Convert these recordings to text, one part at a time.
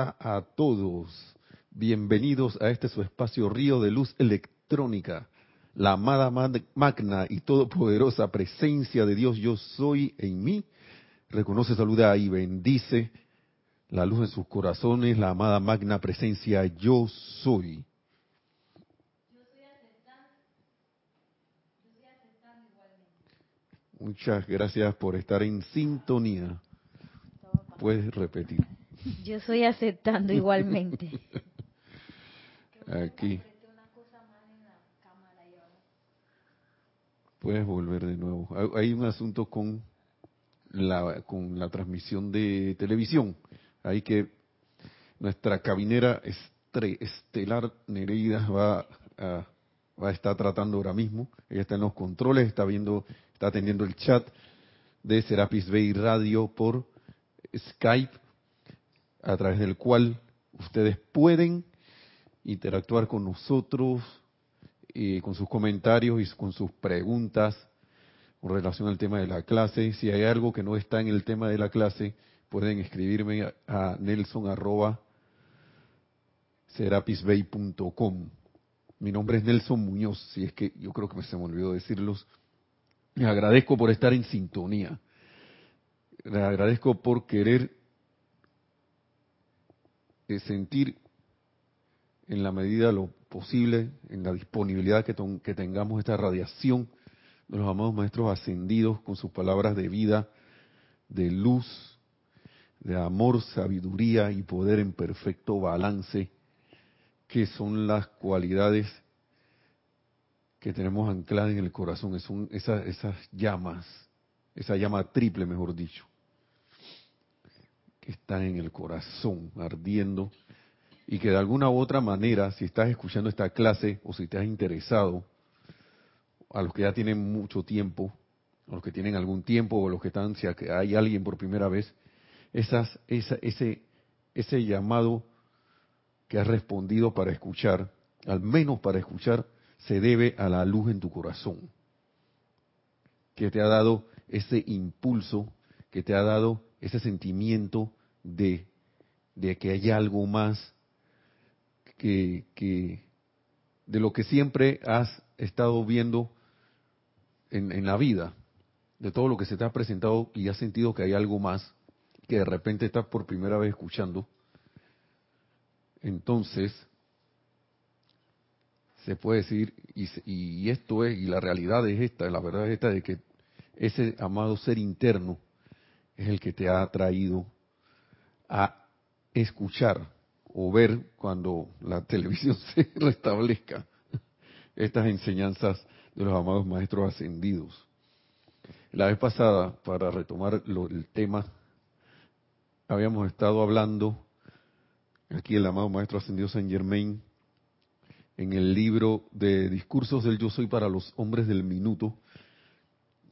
A todos. Bienvenidos a este su espacio Río de Luz Electrónica. La amada magna y todopoderosa presencia de Dios yo soy en mí. Reconoce, saluda y bendice la luz en sus corazones, la amada magna presencia yo soy. Muchas gracias por estar en sintonía. Puedes repetir. Yo estoy aceptando igualmente. Aquí. Puedes volver de nuevo. Hay un asunto con la, con la transmisión de televisión. Hay que nuestra cabinera estelar Nereida va a, va estar tratando ahora mismo. Ella está en los controles, está viendo, está atendiendo el chat de Serapis Bay Radio por Skype, a través del cual ustedes pueden interactuar con nosotros, y con sus comentarios y con sus preguntas con relación al tema de la clase. Si hay algo que no está en el tema de la clase, pueden escribirme a nelson. Mi nombre es Nelson Muñoz, si es que yo creo que se me olvidó decirlos. Les agradezco por estar en sintonía. Les agradezco por querer sentir en la medida lo posible, en la disponibilidad que, que tengamos esta radiación de los amados maestros ascendidos con sus palabras de vida, de luz, de amor, sabiduría y poder en perfecto balance, que son las cualidades que tenemos ancladas en el corazón, esas, esas llamas, esa llama triple, mejor dicho, que están en el corazón, ardiendo, y que de alguna u otra manera, si estás escuchando esta clase o si te has interesado, a los que ya tienen mucho tiempo, a los que tienen algún tiempo o a los que están, si hay alguien por primera vez, esas, ese, ese llamado que has respondido para escuchar, al menos para escuchar, se debe a la luz en tu corazón, que te ha dado ese impulso, que te ha dado ese sentimiento de, de que hay algo más que, que de lo que siempre has estado viendo en, en, la vida, de todo lo que se te ha presentado y has sentido que hay algo más, que de repente estás por primera vez escuchando, entonces se puede decir, y, y, esto es, y la realidad es esta, la verdad es esta, de que ese amado ser interno es el que te ha traído a escuchar o ver cuando la televisión se restablezca estas enseñanzas de los amados maestros ascendidos. La vez pasada, para retomar el tema, habíamos estado hablando, aquí el amado maestro ascendido Saint Germain, en el libro de Discursos del Yo Soy para los Hombres del Minuto.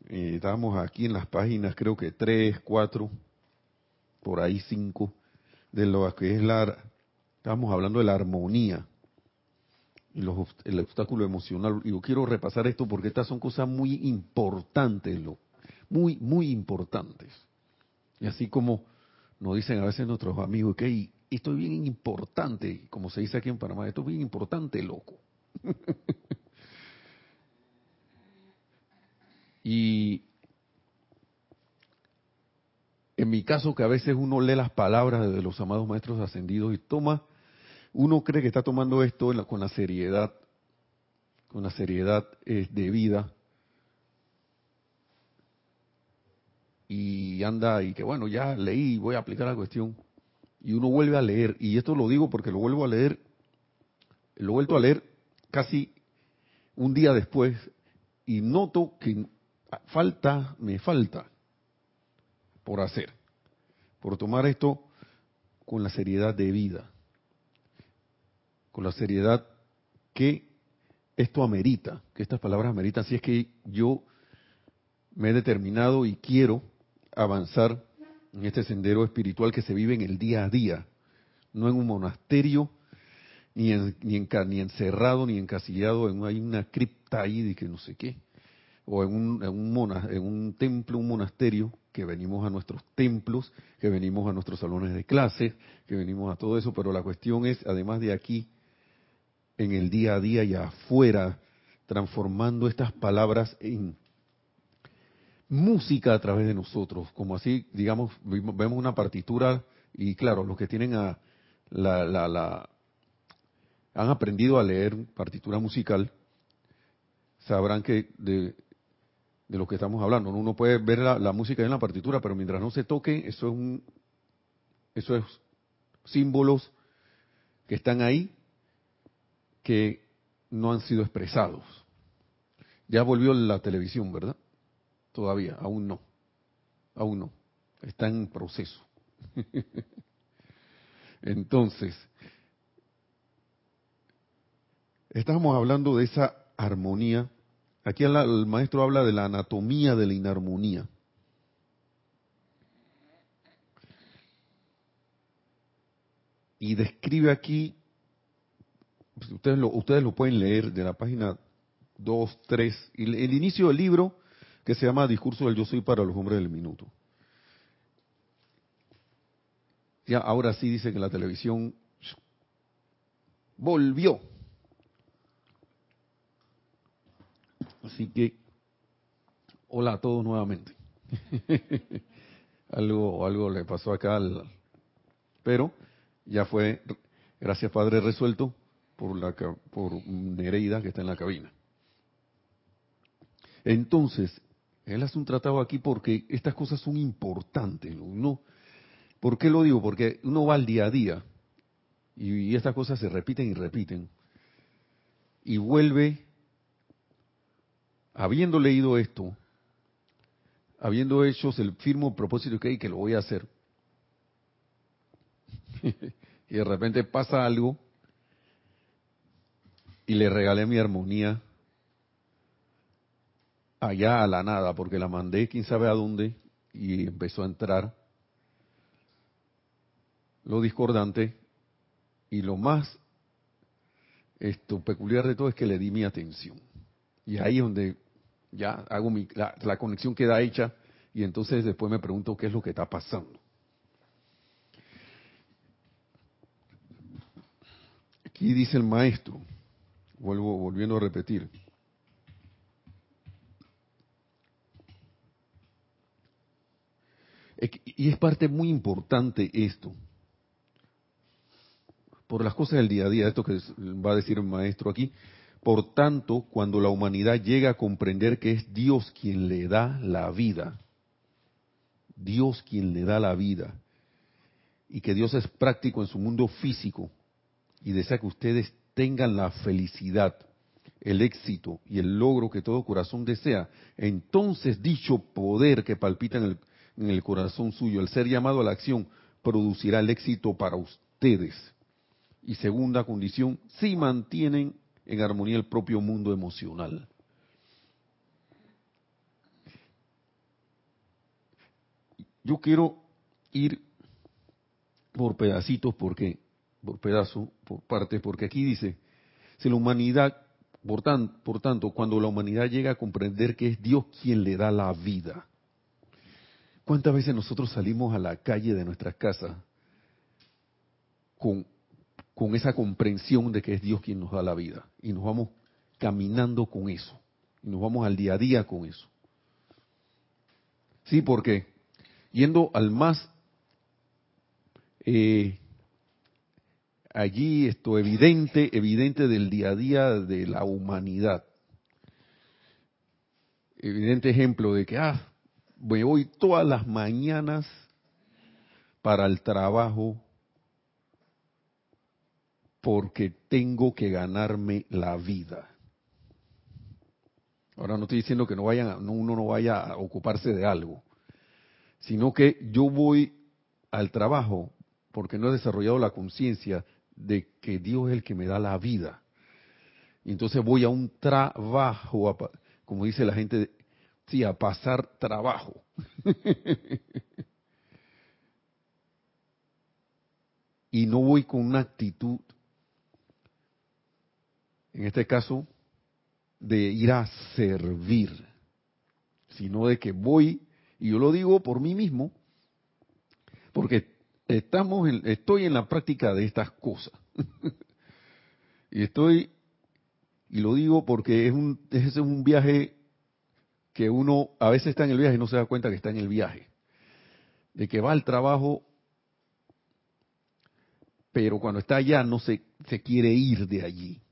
Eh, estábamos aquí en las páginas, creo que tres, cuatro, por ahí cinco, de lo que es la... Estábamos hablando de la armonía y los, el obstáculo emocional. Y yo quiero repasar esto porque estas son cosas muy importantes, lo, muy, muy importantes. Y así como nos dicen a veces nuestros amigos que esto es bien importante, como se dice aquí en Panamá, esto es bien importante, loco. y en mi caso, que a veces uno lee las palabras de los amados maestros ascendidos y toma, uno cree que está tomando esto con la seriedad, con la seriedad eh, de vida, y anda y que bueno, ya leí, voy a aplicar la cuestión, y uno vuelve a leer, y esto lo digo porque lo vuelvo a leer, lo he vuelto a leer casi un día después, y noto que falta, me falta por hacer, por tomar esto con la seriedad de vida, con la seriedad que esto amerita, que estas palabras ameritan, si es que yo me he determinado y quiero avanzar en este sendero espiritual que se vive en el día a día, no en un monasterio, ni, ni, ni encerrado, ni encasillado en hay una cripta ahí de que no sé qué, o en un, en un, en un templo, un monasterio, que venimos a nuestros templos, que venimos a nuestros salones de clases, que venimos a todo eso, pero la cuestión es, además de aquí, en el día a día y afuera, transformando estas palabras en música a través de nosotros, como así, digamos, vemos una partitura y claro, los que tienen a la, la, la han aprendido a leer partitura musical, sabrán que de lo que estamos hablando. Uno puede ver la, música en la partitura, pero mientras no se toque, eso es un, eso es símbolos que están ahí que no han sido expresados. Ya volvió la televisión, ¿verdad? Todavía, aún no. Aún no. Está en proceso. Entonces, estamos hablando de esa armonía. Aquí el maestro habla de la anatomía de la inarmonía. Y describe aquí, ustedes lo, ustedes lo pueden leer de la página 2, 3, el inicio del libro que se llama Discurso del Yo Soy para los Hombres del Minuto. Ya ahora sí dice que la televisión volvió. Así que, hola a todos nuevamente. algo, algo le pasó acá, al, pero ya fue, gracias Padre, resuelto por, la, por Nereida que está en la cabina. Entonces, él hace un tratado aquí porque estas cosas son importantes. ¿Por qué lo digo? Porque uno va al día a día y, estas cosas se repiten y repiten. Y vuelve, habiendo leído esto, habiendo hecho el firmo propósito que hay que lo voy a hacer, y de repente pasa algo y le regalé mi armonía allá a la nada, porque la mandé quién sabe a dónde y empezó a entrar lo discordante y lo más esto peculiar de todo es que le di mi atención. Y ahí es donde ya hago mi, la, la conexión queda hecha y entonces después me pregunto qué es lo que está pasando. Aquí dice el maestro, vuelvo volviendo a repetir, Y es parte muy importante esto. Por las cosas del día a día, esto que va a decir el maestro aquí. Por tanto, cuando la humanidad llega a comprender que es Dios quien le da la vida, Dios quien le da la vida, y que Dios es práctico en su mundo físico, y desea que ustedes tengan la felicidad, el éxito y el logro que todo corazón desea, entonces dicho poder que palpita en el en el corazón suyo, el ser llamado a la acción, producirá el éxito para ustedes. Y segunda condición, si mantienen en armonía el propio mundo emocional. Yo quiero ir por pedacitos, porque, por pedazo, por parte, porque aquí dice, si la humanidad, por, por tanto, cuando la humanidad llega a comprender que es Dios quien le da la vida, ¿Cuántas veces nosotros salimos a la calle de nuestras casas con, con esa comprensión de que es Dios quien nos da la vida? Y nos vamos caminando con eso. Y nos vamos al día a día con eso. Sí, porque yendo al más eh, allí esto evidente, evidente del día a día de la humanidad. Evidente ejemplo de que, ah, me voy todas las mañanas para el trabajo porque tengo que ganarme la vida. Ahora no estoy diciendo que no vayan, uno no vaya a ocuparse de algo, sino que yo voy al trabajo porque no he desarrollado la conciencia de que Dios es el que me da la vida. Y entonces voy a un trabajo, como dice la gente, sí, a pasar trabajo. y no voy con una actitud, en este caso, de ir a servir, sino de que voy Y yo lo digo por mí mismo, porque estamos en, estoy en la práctica de estas cosas. y estoy, y lo digo porque es un, es un viaje que uno a veces está en el viaje y no se da cuenta que está en el viaje. De que va al trabajo, pero cuando está allá no se, se quiere ir de allí.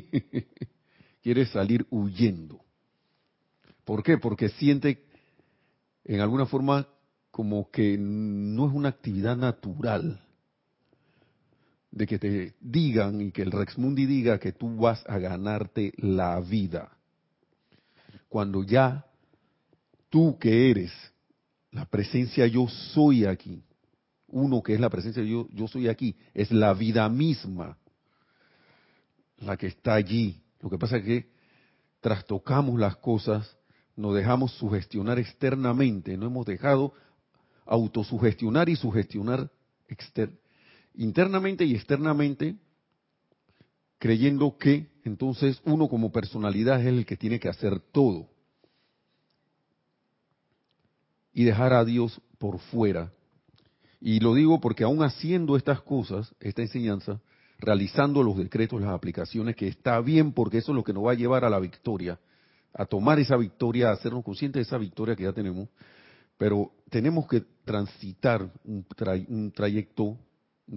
quiere salir huyendo. ¿Por qué? Porque siente en alguna forma como que no es una actividad natural de que te digan y que el Rex Mundi diga que tú vas a ganarte la vida. Cuando ya tú que eres la presencia yo soy aquí, uno que es la presencia yo, yo soy aquí, es la vida misma la que está allí. Lo que pasa es que trastocamos las cosas, nos dejamos sugestionar externamente, no hemos dejado autosugestionar y sugestionar internamente y externamente, creyendo que entonces uno como personalidad es el que tiene que hacer todo. Y dejar a Dios por fuera. Y lo digo porque aún haciendo estas cosas, esta enseñanza, realizando los decretos, las aplicaciones, que está bien porque eso es lo que nos va a llevar a la victoria, a tomar esa victoria, a hacernos conscientes de esa victoria que ya tenemos, pero tenemos que transitar un, trayecto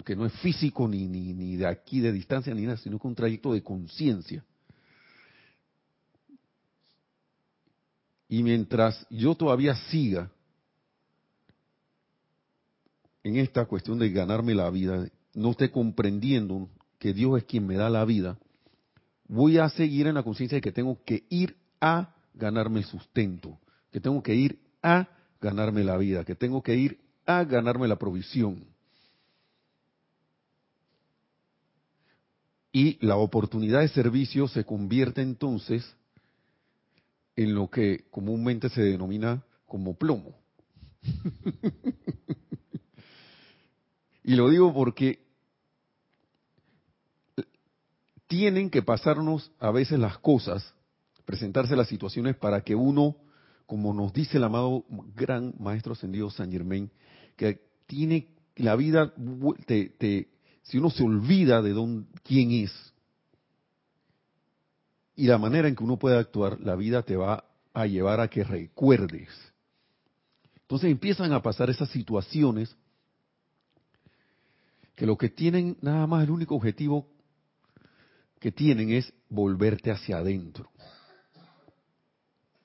que no es físico ni, ni, ni de aquí de distancia ni nada, sino que un trayecto de conciencia. Y mientras yo todavía siga en esta cuestión de ganarme la vida, no esté comprendiendo que Dios es quien me da la vida, voy a seguir en la conciencia de que tengo que ir a ganarme el sustento, que tengo que ir a ganarme la vida, que tengo que ir a ganarme la provisión. Y la oportunidad de servicio se convierte entonces en lo que comúnmente se denomina como plomo. y lo digo porque tienen que pasarnos a veces las cosas, presentarse las situaciones para que uno, como nos dice el amado gran maestro ascendido San Germain, que tiene la vida, te, si uno se olvida de don, quién es y la manera en que uno puede actuar, la vida te va a llevar a que recuerdes. Entonces empiezan a pasar esas situaciones que lo que tienen nada más el único objetivo que tienen es volverte hacia adentro.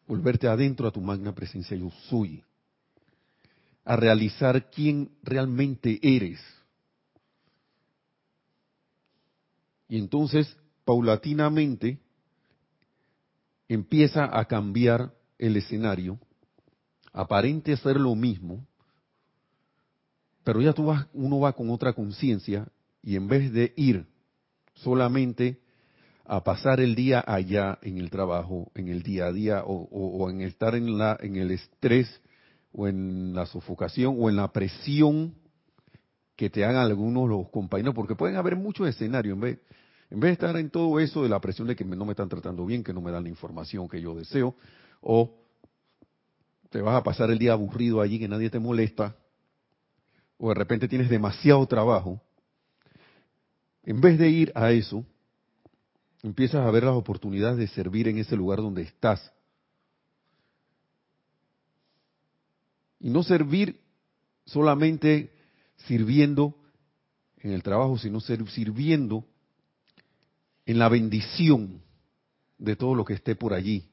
Volverte adentro a tu magna presencia yo soy. A realizar quién realmente eres. Y entonces, paulatinamente, empieza a cambiar el escenario. Aparente ser lo mismo, pero ya tú vas, uno va con otra conciencia y en vez de ir solamente a pasar el día allá en el trabajo, en el día a día, o, en estar en, en el estrés, o en la sofocación, o en la presión que te hagan algunos los compañeros, porque pueden haber muchos escenarios, en vez, en vez de estar en todo eso de la presión de que no me están tratando bien, que no me dan la información que yo deseo, o te vas a pasar el día aburrido allí, que nadie te molesta, o de repente tienes demasiado trabajo, en vez de ir a eso, empiezas a ver las oportunidades de servir en ese lugar donde estás. Y no servir solamente sirviendo en el trabajo, sino sirviendo en la bendición de todo lo que esté por allí.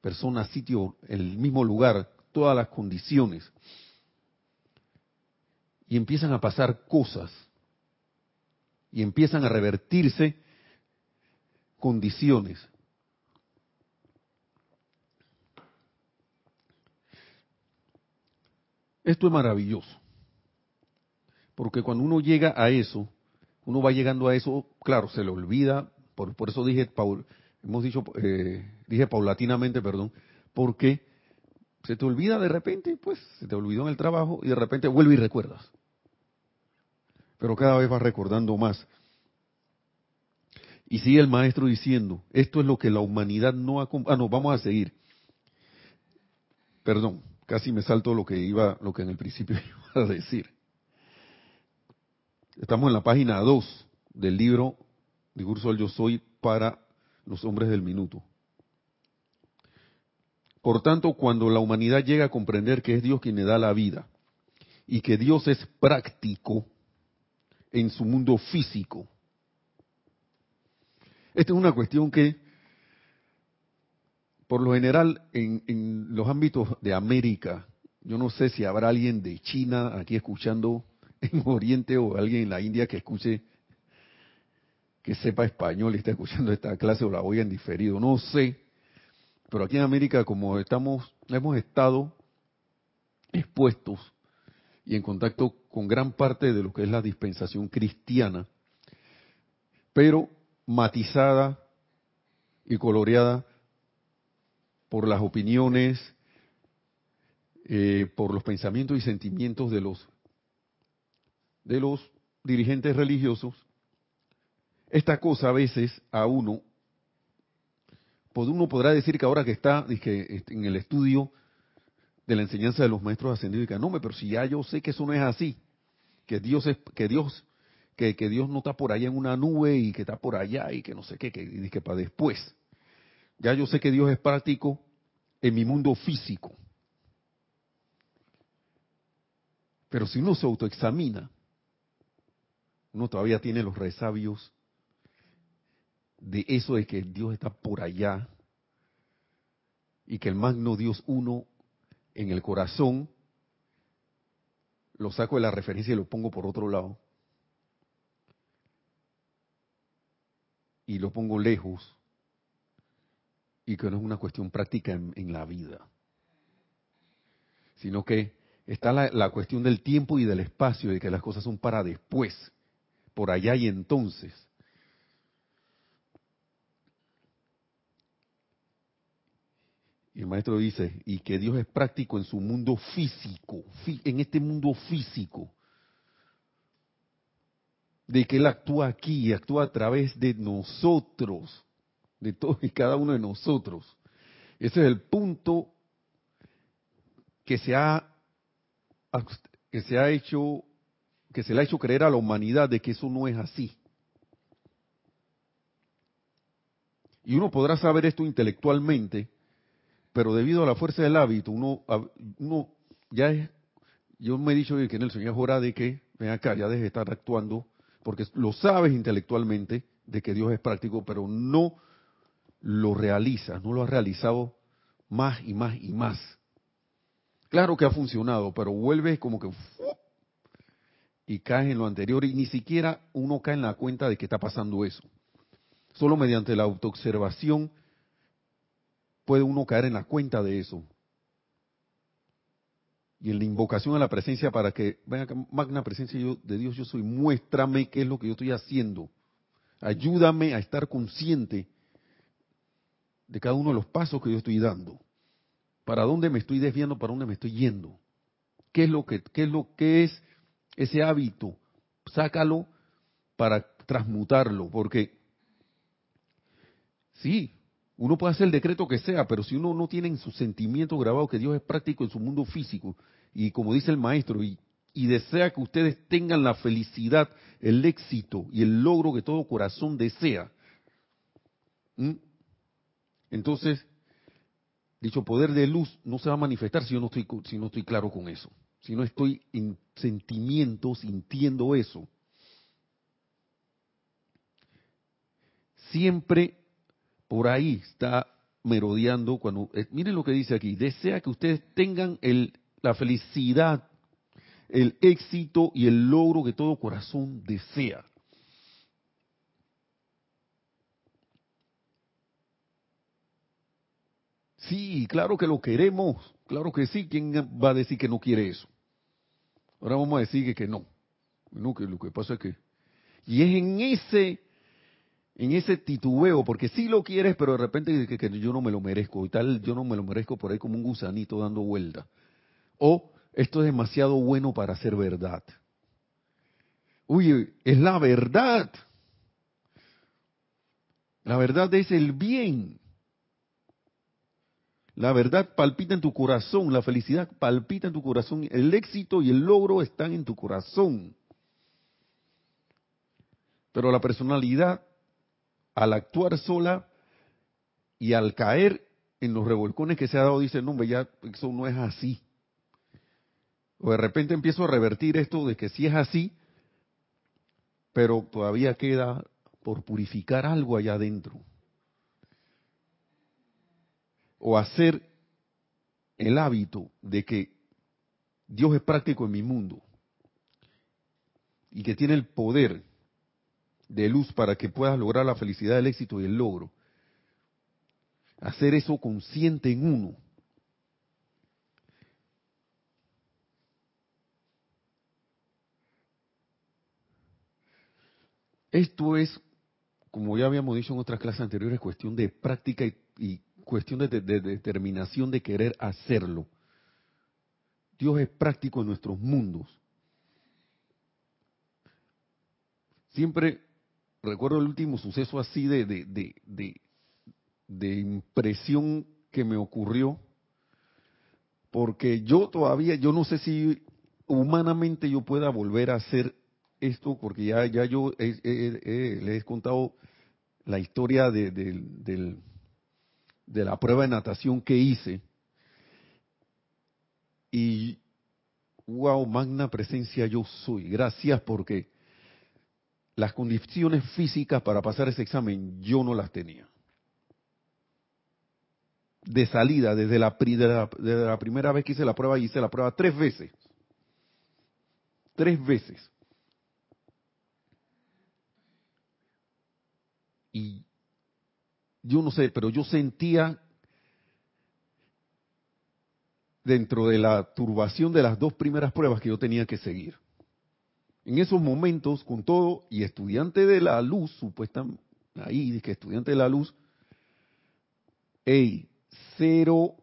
Persona, sitio, el mismo lugar, todas las condiciones. Y empiezan a pasar cosas. Y empiezan a revertirse condiciones. Esto es maravilloso, porque cuando uno llega a eso, uno va llegando a eso, claro, se le olvida, por, por eso dije, Paul, hemos dicho, eh, dije paulatinamente, perdón, porque se te olvida de repente, pues se te olvidó en el trabajo y de repente vuelve y recuerdas. Pero cada vez vas recordando más. Y sigue el maestro diciendo, esto es lo que la humanidad no ha... Ah, no, vamos a seguir. Perdón, casi me salto lo que iba, lo que en el principio iba a decir. Estamos en la página 2 del libro Discurso del Yo Soy para los hombres del minuto. Por tanto, cuando la humanidad llega a comprender que es Dios quien le da la vida y que Dios es práctico en su mundo físico, esta es una cuestión que, por lo general, en, los ámbitos de América, yo no sé si habrá alguien de China aquí escuchando en Oriente o alguien en la India que escuche, que sepa español y está escuchando esta clase o la voy en diferido, no sé. Pero aquí en América, como estamos, hemos estado expuestos y en contacto con gran parte de lo que es la dispensación cristiana, pero matizada y coloreada por las opiniones, eh, por los pensamientos y sentimientos de los de los dirigentes religiosos, esta cosa a veces a uno, uno podrá decir que ahora que está este, en el estudio de la enseñanza de los maestros ascendidos, que no, pero si ya yo sé que eso no es así, que Dios es, que Dios, que, Dios no está por allá en una nube y que está por allá y que no sé qué, que, y que para después. Ya yo sé que Dios es práctico en mi mundo físico. Pero si uno se autoexamina, uno todavía tiene los resabios de eso de que Dios está por allá y que el magno Dios uno en el corazón, lo saco de la referencia y lo pongo por otro lado. Y lo pongo lejos. Y que no es una cuestión práctica en, la vida. Sino que está la, la cuestión del tiempo y del espacio, de que las cosas son para después por allá y entonces. Y el maestro dice, y que Dios es práctico en su mundo físico, en este mundo físico, de que Él actúa aquí y actúa a través de nosotros, de todos y cada uno de nosotros. Ese es el punto que se ha, que se ha hecho que se le ha hecho creer a la humanidad de que eso no es así. Y uno podrá saber esto intelectualmente, pero debido a la fuerza del hábito, uno, uno ya es, yo me he dicho que en el Señor hora de que, ven acá, ya deje de estar actuando, porque lo sabes intelectualmente de que Dios es práctico, pero no lo realiza, no lo ha realizado más y más y más. Claro que ha funcionado, pero vuelve como que y cae en lo anterior y ni siquiera uno cae en la cuenta de que está pasando eso. Solo mediante la autoobservación puede uno caer en la cuenta de eso. Y en la invocación a la presencia para que, venga, magna presencia de Dios, yo soy, muéstrame qué es lo que yo estoy haciendo. Ayúdame a estar consciente de cada uno de los pasos que yo estoy dando. Para dónde me estoy desviando, para dónde me estoy yendo. ¿Qué es lo que, qué es lo que es ese hábito, sácalo para transmutarlo, porque sí, uno puede hacer el decreto que sea, pero si uno no tiene en su sentimiento grabado que Dios es práctico en su mundo físico, y como dice el maestro, y, desea que ustedes tengan la felicidad, el éxito y el logro que todo corazón desea, entonces, dicho poder de luz no se va a manifestar si yo no estoy, si no estoy claro con eso si no estoy en sentimiento, sintiendo eso. Siempre por ahí está merodeando cuando, eh, miren lo que dice aquí, desea que ustedes tengan la felicidad, el éxito y el logro que todo corazón desea. Sí, claro que lo queremos, claro que sí, ¿quién va a decir que no quiere eso? Ahora vamos a decir que, no. No, lo que pasa es que... Y es en ese en ese titubeo, porque sí lo quieres, pero de repente que, yo no me lo merezco, y tal, yo no me lo merezco por ahí como un gusanito dando vuelta. O esto es demasiado bueno para ser verdad. Uy, es la verdad. La verdad es el bien. La verdad palpita en tu corazón, la felicidad palpita en tu corazón, el éxito y el logro están en tu corazón. Pero la personalidad, al actuar sola y al caer en los revolcones que se ha dado, dice, no, ya eso no es así. O de repente empiezo a revertir esto de que sí es así, pero todavía queda por purificar algo allá adentro. O hacer el hábito de que Dios es práctico en mi mundo y que tiene el poder de luz para que puedas lograr la felicidad, el éxito y el logro. Hacer eso consciente en uno. Esto es, como ya habíamos dicho en otras clases anteriores, cuestión de práctica y, cuestión de, determinación de querer hacerlo. Dios es práctico en nuestros mundos. Siempre recuerdo el último suceso así de, de, impresión que me ocurrió, porque yo todavía, yo no sé si humanamente yo pueda volver a hacer esto, porque ya, ya yo les he contado la historia de, de, de la prueba de natación que hice. Y, wow, magna presencia yo soy. Gracias porque las condiciones físicas para pasar ese examen yo no las tenía. De salida, desde la, la primera vez que hice la prueba, hice la prueba tres veces. Tres veces. Y yo no sé, pero yo sentía dentro de la turbación de las dos primeras pruebas que yo tenía que seguir en esos momentos, con todo, y estudiante de la luz, supuestamente, ahí, que estudiante de la luz, hey, cero,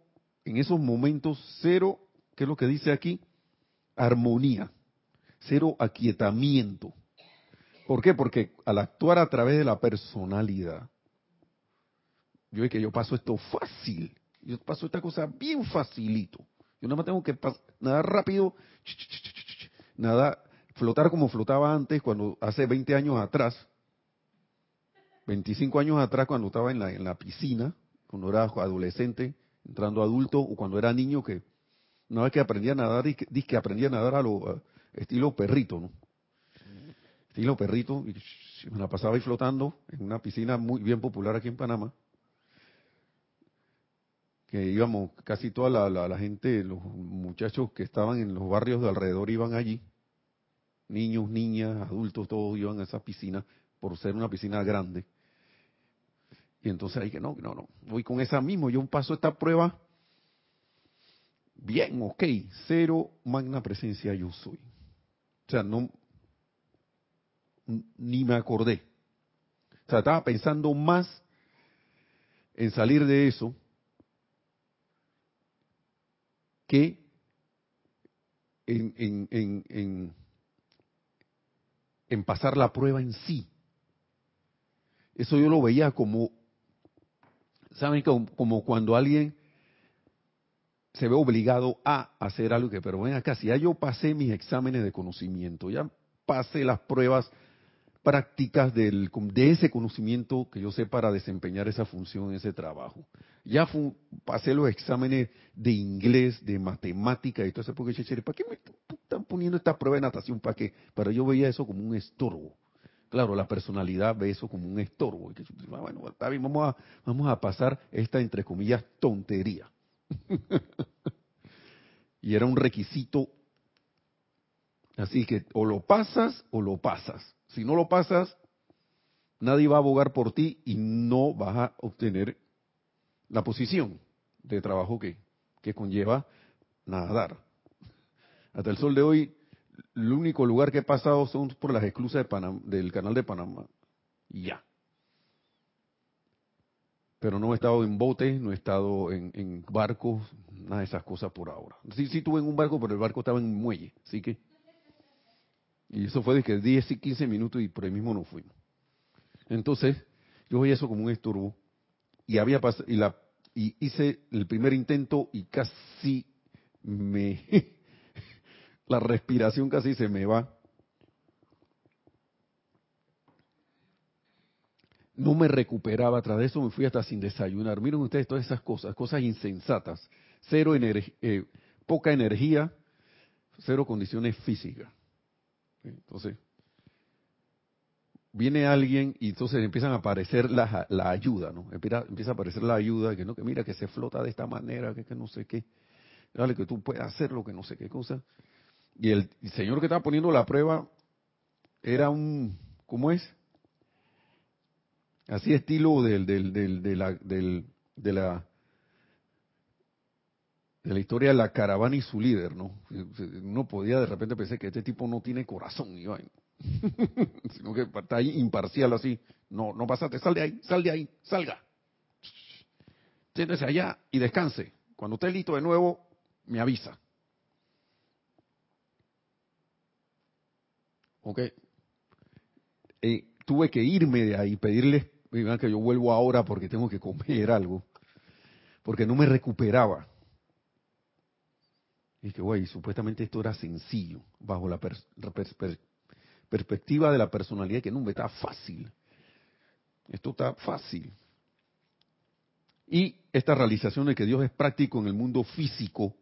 en esos momentos, cero, ¿qué es lo que dice aquí? Armonía, cero aquietamiento. ¿Por qué? Porque al actuar a través de la personalidad, yo es que yo paso esto fácil, yo paso esta cosa bien facilito. Yo nada más tengo que nada rápido, nada flotar como flotaba antes, cuando hace 20 años atrás, 25 años atrás, cuando estaba en la, en la piscina, cuando era adolescente, entrando adulto, o cuando era niño, que una vez que aprendía a nadar, dice que aprendía a nadar a lo estilo perrito, ¿no? Estilo perrito, y me la pasaba ahí flotando en una piscina muy bien popular aquí en Panamá que íbamos, casi toda la, la, la, gente, los muchachos que estaban en los barrios de alrededor iban allí niños, niñas, adultos, todos iban a esa piscina por ser una piscina grande. Y entonces ahí que no, no, no, voy con esa mismo, yo paso esta prueba, bien, ok, cero magna presencia yo soy. O sea, no, ni me acordé. O sea, estaba pensando más en salir de eso que en, en, en, en en pasar la prueba en sí. Eso yo lo veía como, ¿saben? Como, cuando alguien se ve obligado a hacer algo que, pero ven acá, si ya yo pasé mis exámenes de conocimiento, ya pasé las pruebas prácticas del, de ese conocimiento que yo sé para desempeñar esa función, ese trabajo. Ya pasé los exámenes de inglés, de matemática y todo eso, porque ¿para qué me están poniendo esta prueba de natación? ¿Para qué? Pero yo veía eso como un estorbo. Claro, la personalidad ve eso como un estorbo. Ah, bueno, está bien, vamos a, vamos a pasar esta, entre comillas, tontería. y era un requisito. Así que o lo pasas o lo pasas. Si no lo pasas, nadie va a abogar por ti y no vas a obtener la posición de trabajo que, que conlleva nadar. Hasta el sol de hoy, el único lugar que he pasado son por las esclusas de del canal de Panamá. Ya. Pero no he estado en botes, no he estado en, barcos, nada de esas cosas por ahora. Sí, sí estuve en un barco, pero el barco estaba en muelle, así que y eso fue de que 10 y 15 minutos y por ahí mismo nos fuimos. Entonces, yo veía eso como un estorbo. Y había y la, y hice el primer intento y casi me... la respiración casi se me va. No me recuperaba, tras eso me fui hasta sin desayunar. Miren ustedes todas esas cosas, cosas insensatas. Cero energía, eh, poca energía, cero condiciones físicas. Entonces, viene alguien y entonces empiezan a aparecer la, la ayuda, ¿no? Empieza, a aparecer la ayuda, que no, que mira que se flota de esta manera, que, que no sé qué. Dale, que tú puedes hacer lo que no sé qué cosa. Y el, señor que estaba poniendo la prueba era un, ¿cómo es? Así estilo del, del, del, de la de la historia de la caravana y su líder, ¿no? Uno podía de repente pensar que este tipo no tiene corazón, y sino que está ahí imparcial así. No, no pasaste, sal de ahí, sal de ahí, salga. Siéntese allá y descanse. Cuando esté listo de nuevo, me avisa. Ok. Eh, tuve que irme de ahí, pedirle que yo vuelvo ahora porque tengo que comer algo. Porque no me recuperaba. Y que, güey, supuestamente esto era sencillo, bajo la perspectiva de la personalidad, que no está fácil. Esto está fácil. Y esta realización de que Dios es práctico en el mundo físico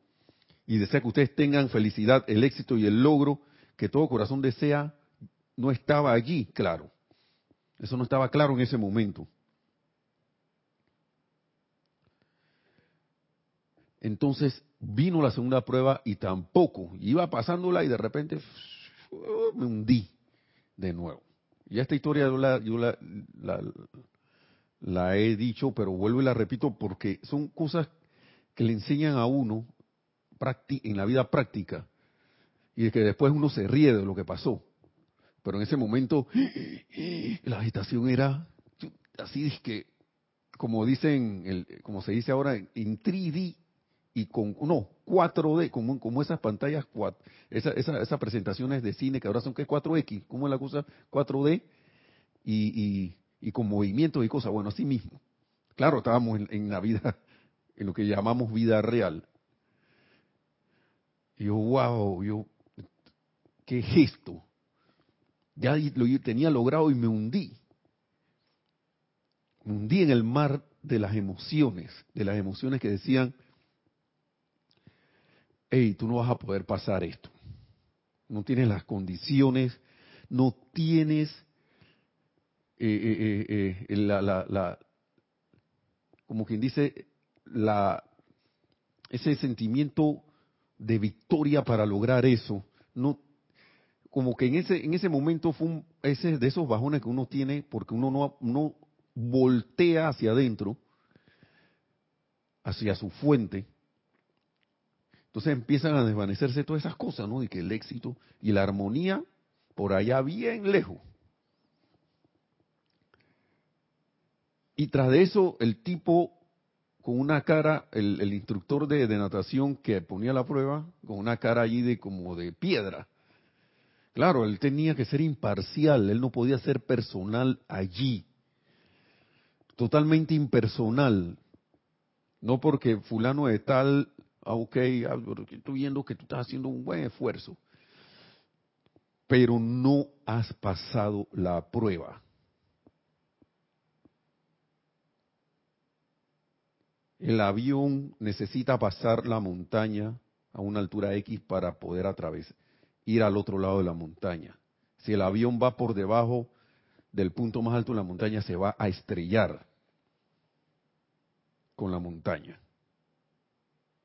y desea que ustedes tengan felicidad, el éxito y el logro que todo corazón desea, no estaba allí, claro. Eso no estaba claro en ese momento. Entonces vino la segunda prueba y tampoco. Iba pasándola y de repente me hundí de nuevo. Y esta historia yo, la, he dicho, pero vuelvo y la repito porque son cosas que le enseñan a uno en la vida práctica y de que después uno se ríe de lo que pasó. Pero en ese momento la agitación era así, que como dicen, el, como se dice ahora, en 3D y con, no, 4D, como, como esas pantallas, esas esa, presentaciones de cine que ahora son que 4X, ¿cómo es la cosa? 4D y, y, con movimientos y cosas, bueno, así mismo. Claro, estábamos en, la vida, en lo que llamamos vida real. Y yo, wow, yo, qué gesto. Ya lo tenía logrado y me hundí. Me hundí en el mar de las emociones, de las emociones que decían, hey, tú no vas a poder pasar esto. No tienes las condiciones, no tienes eh, eh, eh, la, como quien dice, ese sentimiento de victoria para lograr eso. No, como que en ese, en ese momento fue un, de esos bajones que uno tiene porque uno no, no voltea hacia adentro, hacia su fuente, entonces empiezan a desvanecerse todas esas cosas, ¿no? Y que el éxito y la armonía por allá bien lejos. Y tras de eso, el tipo con una cara, el, instructor de, de, natación que ponía la prueba, con una cara allí de como de piedra. Claro, él tenía que ser imparcial, él no podía ser personal allí. Totalmente impersonal. No porque fulano de tal Ah, ok, estoy viendo que tú estás haciendo un buen esfuerzo, pero no has pasado la prueba. El avión necesita pasar la montaña a una altura X para poder atravesar, ir al otro lado de la montaña. Si el avión va por debajo del punto más alto de la montaña, se va a estrellar con la montaña.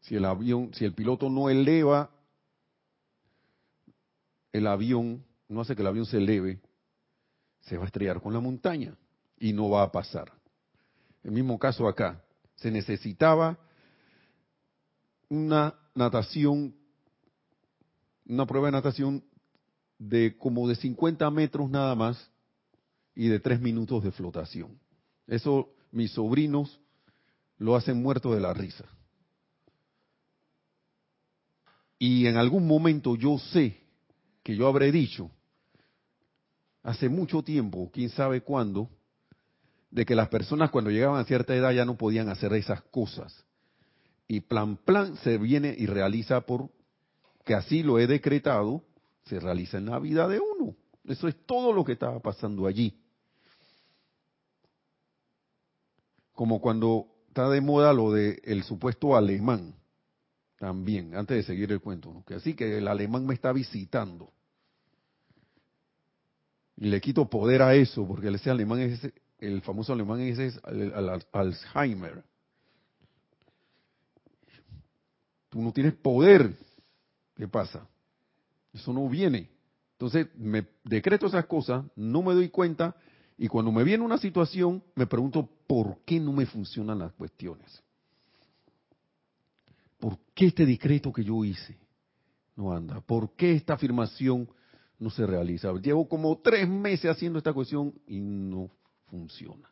Si el avión, si el piloto no eleva el avión, no hace que el avión se eleve, se va a estrellar con la montaña y no va a pasar. El mismo caso acá, se necesitaba una natación, una prueba de natación de como de 50 metros nada más y de 3 minutos de flotación. Eso mis sobrinos lo hacen muerto de la risa. Y en algún momento yo sé que yo habré dicho, hace mucho tiempo, quién sabe cuándo, de que las personas cuando llegaban a cierta edad ya no podían hacer esas cosas. Y plan plan se viene y realiza por que así lo he decretado, se realiza en la vida de uno. Eso es todo lo que estaba pasando allí. Como cuando está de moda lo de el supuesto alemán, también, antes de seguir el cuento, que así que el alemán me está visitando. Y le quito poder a eso, porque ese alemán es el famoso alemán ese es Alzheimer. Tú no tienes poder. ¿Qué pasa? Eso no viene. Entonces me decreto esas cosas, no me doy cuenta y cuando me viene una situación me pregunto por qué no me funcionan las cuestiones. ¿Por qué este decreto que yo hice no anda? ¿Por qué esta afirmación no se realiza? Llevo como tres meses haciendo esta cuestión y no funciona.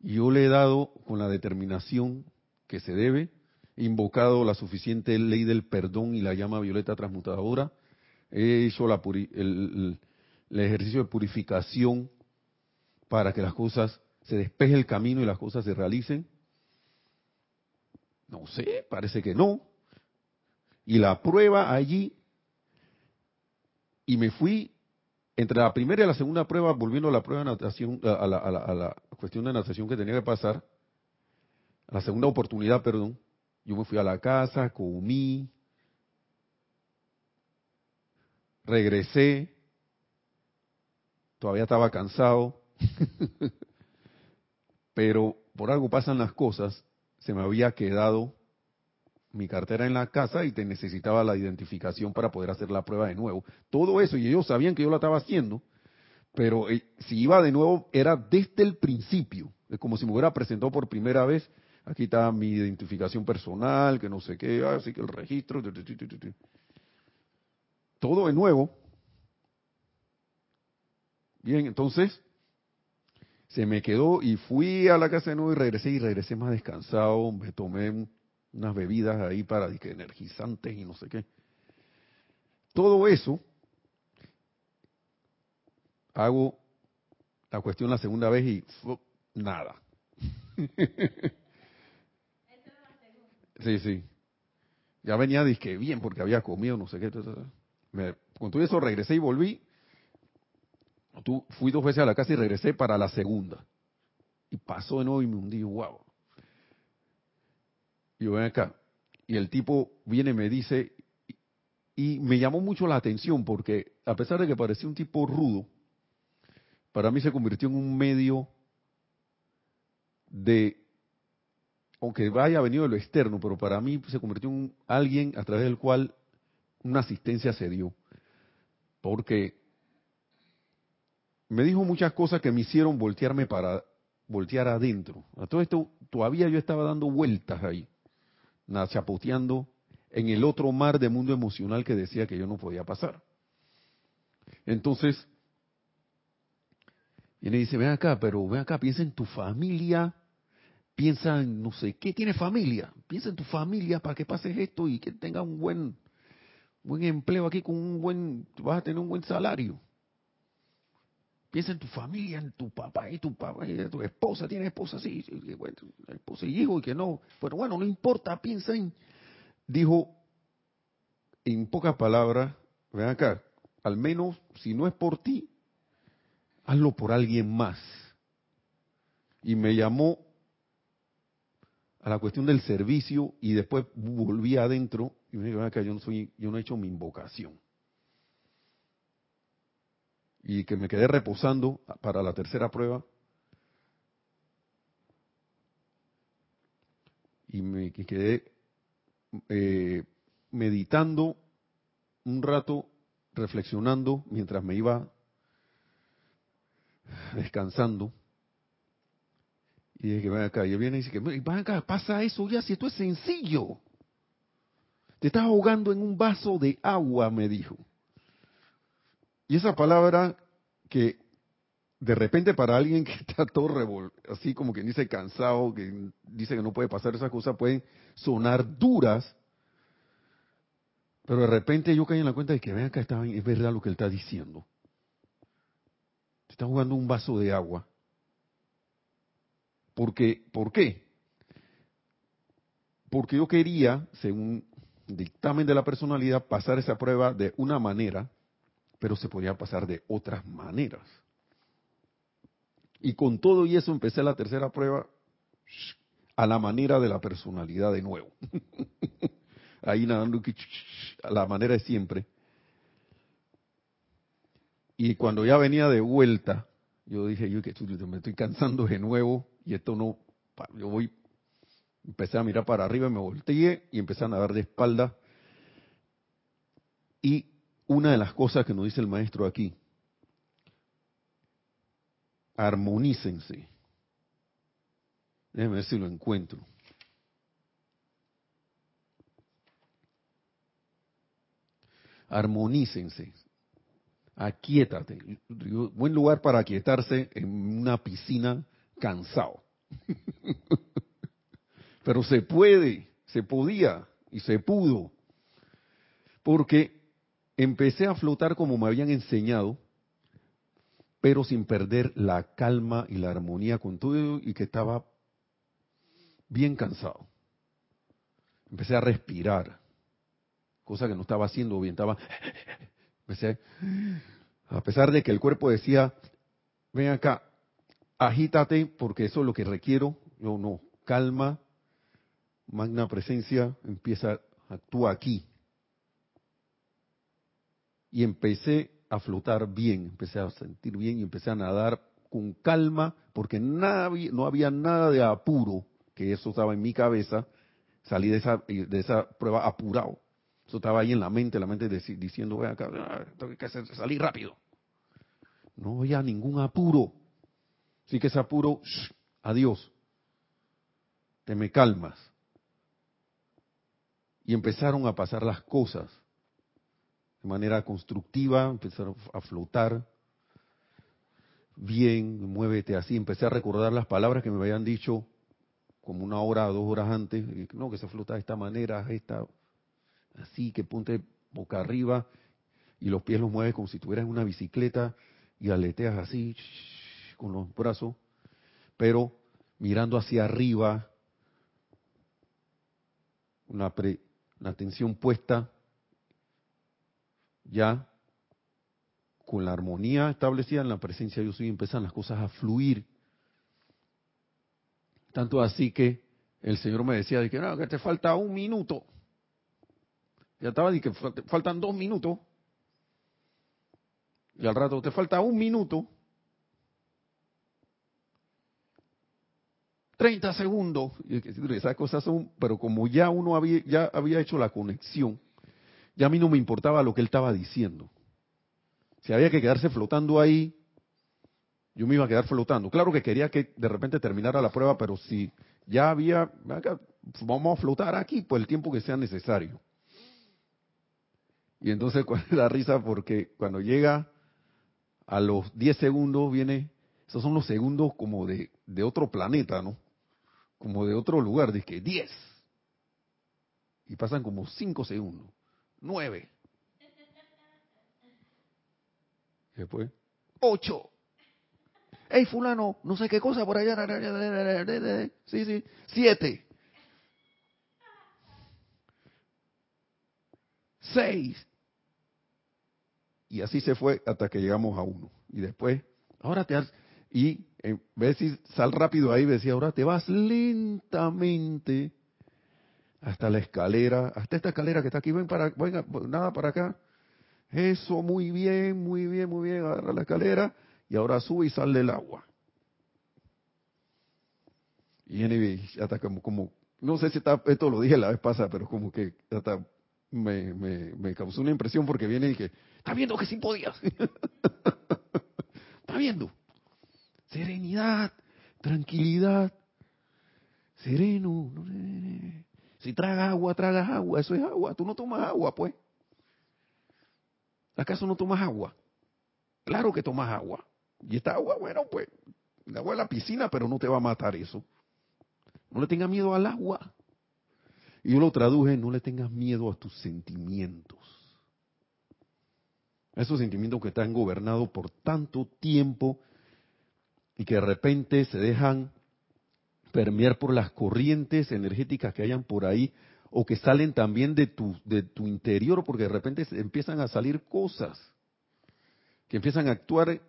Yo le he dado con la determinación que se debe, invocado la suficiente ley del perdón y la llama violeta transmutadora, he hecho el, el ejercicio de purificación para que las cosas se despeje el camino y las cosas se realicen. No sé, parece que no. Y la prueba allí, y me fui entre la primera y la segunda prueba, volviendo a la prueba de natación, a la, a la cuestión de natación que tenía que pasar, a la segunda oportunidad, perdón, yo me fui a la casa, comí, regresé, todavía estaba cansado, pero por algo pasan las cosas, se me había quedado mi cartera en la casa y te necesitaba la identificación para poder hacer la prueba de nuevo. Todo eso, y ellos sabían que yo la estaba haciendo, pero eh, si iba de nuevo era desde el principio, es como si me hubiera presentado por primera vez, aquí está mi identificación personal, que no sé qué, así que el registro, todo de nuevo. Bien, entonces se me quedó y fui a la casa de nuevo y regresé y regresé más descansado, me tomé unas bebidas ahí para que energizantes y no sé qué. Todo eso hago la cuestión la segunda vez y nada. sí, sí. Ya venía disque bien porque había comido no sé qué. Me, con todo eso regresé y volví. Tú, fui dos veces a la casa y regresé para la segunda. Y pasó de nuevo y me hundí, wow. Y yo ven acá. Y el tipo viene y me dice, y me llamó mucho la atención porque a pesar de que parecía un tipo rudo, para mí se convirtió en un medio de, aunque vaya venido de lo externo, pero para mí se convirtió en alguien a través del cual una asistencia se dio. Porque me dijo muchas cosas que me hicieron voltearme para voltear adentro. A todo esto todavía yo estaba dando vueltas ahí chapoteando en el otro mar de mundo emocional que decía que yo no podía pasar. Entonces, viene y dice, ven acá, pero ven acá, piensa en tu familia, piensa en no sé qué, tiene familia, piensa en tu familia para que pases esto y que tengas un buen, buen empleo aquí con un buen, vas a tener un buen salario. Piensa en tu familia, en tu papá y tu papá, y tu esposa, tiene esposa, sí, esposa y hijo, y que no. Pero bueno, no importa, piensa en. Dijo, en pocas palabras, ven acá, al menos si no es por ti, hazlo por alguien más. Y me llamó a la cuestión del servicio y después volví adentro y me dijo, acá, yo no, soy, yo no he hecho mi invocación y que me quedé reposando para la tercera prueba. Y me quedé eh, meditando un rato, reflexionando mientras me iba descansando. Y dije, ven acá, y viene y dice que, ven acá, pasa eso ya, si esto es sencillo. Te estás ahogando en un vaso de agua, me dijo. Y esa palabra que de repente para alguien que está todo revol así como que dice cansado, que dice que no puede pasar esas cosas, pueden sonar duras, pero de repente yo caí en la cuenta de que ven acá, está, es verdad lo que él está diciendo. Te está jugando un vaso de agua. Porque, ¿Por qué? Porque yo quería, según dictamen de la personalidad, pasar esa prueba de una manera, pero se podía pasar de otras maneras. Y con todo y eso empecé la tercera prueba a la manera de la personalidad de nuevo. Ahí nadando a la manera de siempre. Y cuando ya venía de vuelta, yo dije, yo que me estoy cansando de nuevo y esto no, yo voy, empecé a mirar para arriba, me volteé y empecé a nadar de espalda. Y una de las cosas que nos dice el maestro aquí, armonícense. Déjenme ver si lo encuentro. Armonícense aquietate. Buen lugar para aquietarse en una piscina cansado. Pero se puede, se podía y se pudo. Porque empecé a flotar como me habían enseñado, pero sin perder la calma y la armonía con todo y que estaba bien cansado. Empecé a respirar, cosa que no estaba haciendo bien, estaba a pesar de que el cuerpo decía, ven acá, agítate porque eso es lo que requiero, yo no, calma, magna presencia, empieza, actúa aquí. Y empecé a flotar bien, empecé a sentir bien y empecé a nadar con calma porque nada, no había nada de apuro, que eso estaba en mi cabeza, salí de esa, de esa prueba apurado. Eso estaba ahí en la mente, la mente diciendo, voy ah, tengo que salir rápido. No había ningún apuro. Sí que ese apuro, adiós. Te me calmas. Y empezaron a pasar las cosas de manera constructiva, empezaron a flotar. Bien, muévete así. Empecé a recordar las palabras que me habían dicho como una hora dos horas antes. No, que se flota de esta manera, esta así que ponte boca arriba y los pies los mueves como si tuvieras una bicicleta y aleteas así con los brazos, pero mirando hacia arriba, una, atención puesta ya con la armonía establecida en la presencia de Dios y empiezan las cosas a fluir. Tanto así que el Señor me decía de que no, te falta un minuto. Ya estaba y que faltan dos minutos. Y al rato te falta un minuto. 30 segundos. Esas cosas son, pero como ya uno había, ya había hecho la conexión, ya a mí no me importaba lo que él estaba diciendo. Si había que quedarse flotando ahí, yo me iba a quedar flotando. Claro que quería que de repente terminara la prueba, pero si ya había, vamos a flotar aquí por el tiempo que sea necesario. Y entonces da risa porque cuando llega a los 10 segundos viene, esos son los segundos como de, de otro planeta, ¿no? Como de otro lugar, dice que 10. Y pasan como 5 segundos, 9. Después, 8. Hey, fulano, no sé qué cosa por allá. Sí, sí, 7. 6. Y así se fue hasta que llegamos a uno. Y después, ahora te has, y en vez de sal rápido ahí, decía, ahora te vas lentamente hasta la escalera, hasta esta escalera que está aquí, ven para, venga, nada para acá. Eso, muy bien, muy bien, muy bien, agarra la escalera y ahora sube y sale del agua. Y anyway, hasta como, como, no sé si está, esto lo dije la vez pasada, pero como que hasta me, me, causó una impresión porque viene y que, está viendo que sí podías. está viendo. Serenidad, tranquilidad, sereno. Si tragas agua, tragas agua, eso es agua. Tú no tomas agua, pues. ¿Acaso no tomas agua? Claro que tomas agua. Y esta agua, bueno, pues, el agua de la piscina, pero no te va a matar eso. No le tengas miedo al agua. Y yo lo traduje, no le tengas miedo a tus sentimientos. Esos sentimientos que están gobernados por tanto tiempo y que de repente se dejan permear por las corrientes energéticas que hayan por ahí o que salen también de tu, de tu interior porque de repente empiezan a salir cosas que empiezan a actuar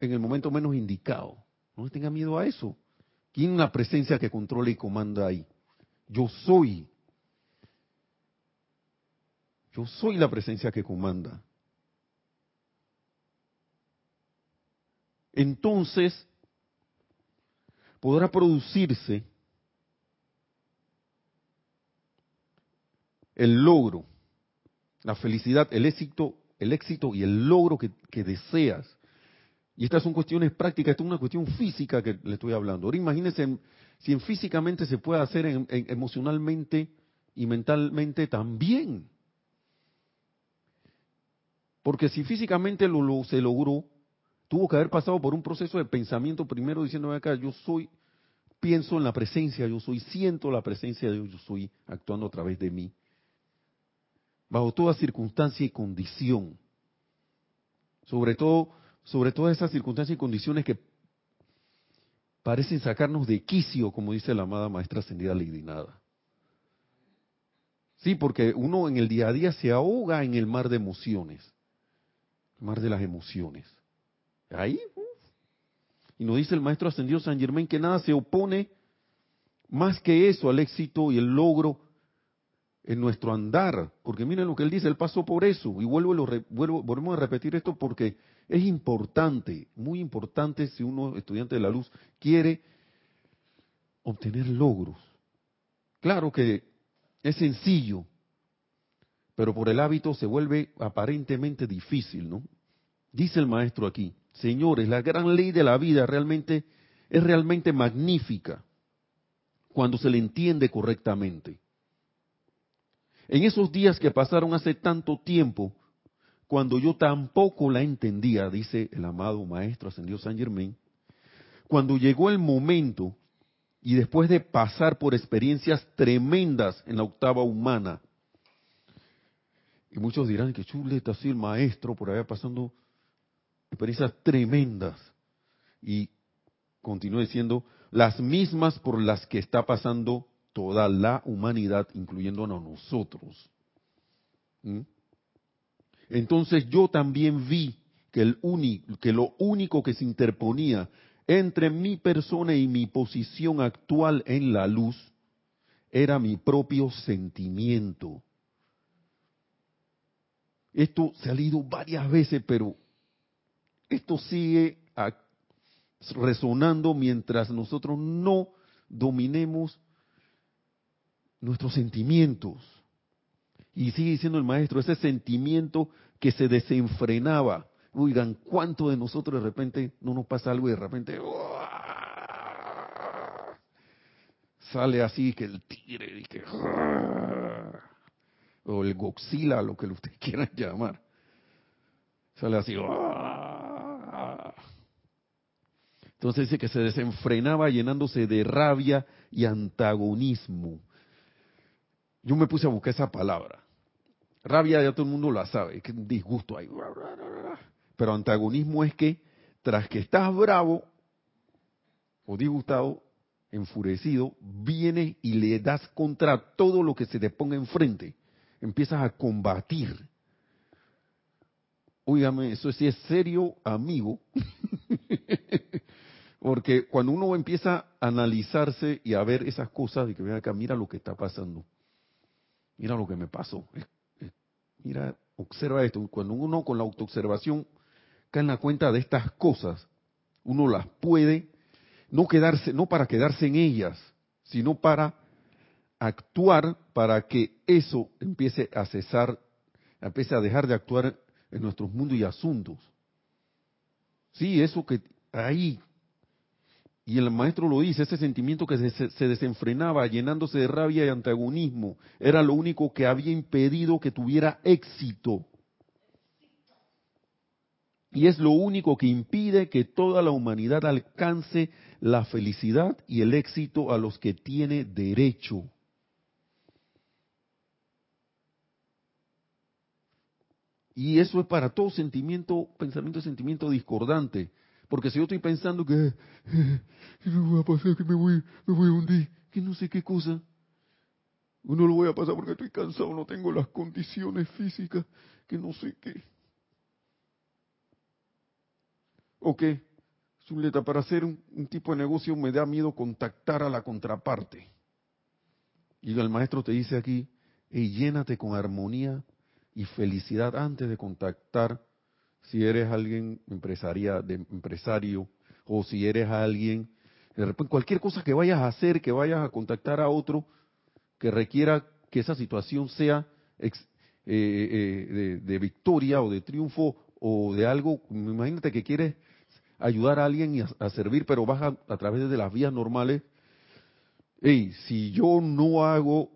en el momento menos indicado. No tenga miedo a eso. ¿Quién la presencia que controla y comanda ahí? Yo soy. Yo soy la presencia que comanda. Entonces, podrá producirse el logro, la felicidad, el éxito, el éxito y el logro que, deseas. Y estas son cuestiones prácticas, esto es una cuestión física que le estoy hablando. Ahora imagínense si en físicamente se puede hacer emocionalmente y mentalmente también. Porque si físicamente lo, se logró, tuvo que haber pasado por un proceso de pensamiento primero diciendo acá, yo soy, pienso en la presencia, yo soy, siento la presencia de Dios, yo soy actuando a través de mí bajo toda circunstancia y condición. Sobre todo, sobre todas esas circunstancias y condiciones que parecen sacarnos de quicio, como dice la amada maestra ascendida Lady Nada. Sí, porque uno en el día a día se ahoga en el mar de emociones, el mar de las emociones. Ahí, y nos dice el maestro ascendido San Germain que nada se opone más que eso al éxito y el logro en nuestro andar, porque miren lo que él dice, él pasó por eso, y vuelvo, lo, vuelvo volvemos a repetir esto porque es importante, muy importante si uno, estudiante de la luz, quiere obtener logros. Claro que es sencillo, pero por el hábito se vuelve aparentemente difícil, ¿no? Dice el maestro aquí, señores, la gran ley de la vida realmente es realmente magnífica cuando se le entiende correctamente. En esos días que pasaron hace tanto tiempo, cuando yo tampoco la entendía, dice el amado Maestro Ascendido San Germain, cuando llegó el momento y después de pasar por experiencias tremendas en la octava humana, y muchos dirán que chuleta, así el maestro por allá pasando experiencias tremendas, y continúa diciendo, las mismas por las que está pasando toda la humanidad, incluyendo a nosotros. ¿Mm? Entonces yo también vi que, el que lo único que se interponía entre mi persona y mi posición actual en la luz era mi propio sentimiento. Esto se ha leído varias veces, pero esto sigue resonando mientras nosotros no dominemos nuestros sentimientos. Y sigue diciendo el maestro, ese sentimiento que se desenfrenaba. Oigan, ¿cuánto de nosotros de repente no nos pasa algo y de repente sale así que el tigre y que o el goxila, lo que usted quiera llamar. Sale así. Entonces dice que se desenfrenaba llenándose de rabia y antagonismo yo me puse a buscar esa palabra. Rabia ya todo el mundo la sabe, es que disgusto ahí. Pero antagonismo es que tras que estás bravo o disgustado, enfurecido, vienes y le das contra todo lo que se te ponga enfrente. Empiezas a combatir. Óigame, eso sí es serio, amigo. Porque cuando uno empieza a analizarse y a ver esas cosas, y que acá, mira lo que está pasando mira lo que me pasó. Mira, observa esto. Cuando uno con la autoobservación cae en la cuenta de estas cosas, uno las puede no quedarse, no para quedarse en ellas, sino para actuar para que eso empiece a cesar, empiece a dejar de actuar en nuestros mundos y asuntos. Sí, eso que ahí y el maestro lo dice, ese sentimiento que se, desenfrenaba, llenándose de rabia y antagonismo, era lo único que había impedido que tuviera éxito. Y es lo único que impide que toda la humanidad alcance la felicidad y el éxito a los que tiene derecho. Y eso es para todo sentimiento, pensamiento, sentimiento discordante. Porque si yo estoy pensando que, no a pasar, que me voy, me voy a hundir, que no sé qué cosa, no lo voy a pasar porque estoy cansado, no tengo las condiciones físicas, que no sé qué. ¿O qué? Zuleta, para hacer un, tipo de negocio me da miedo contactar a la contraparte. Y el maestro te dice aquí, y llénate con armonía y felicidad antes de contactar si eres alguien empresaria, de empresario o si eres alguien, de repente cualquier cosa que vayas a hacer, que vayas a contactar a otro que requiera que esa situación sea eh, eh, de, victoria o de triunfo o de algo, imagínate que quieres ayudar a alguien a, servir, pero vas a, través de las vías normales. Hey, si yo no hago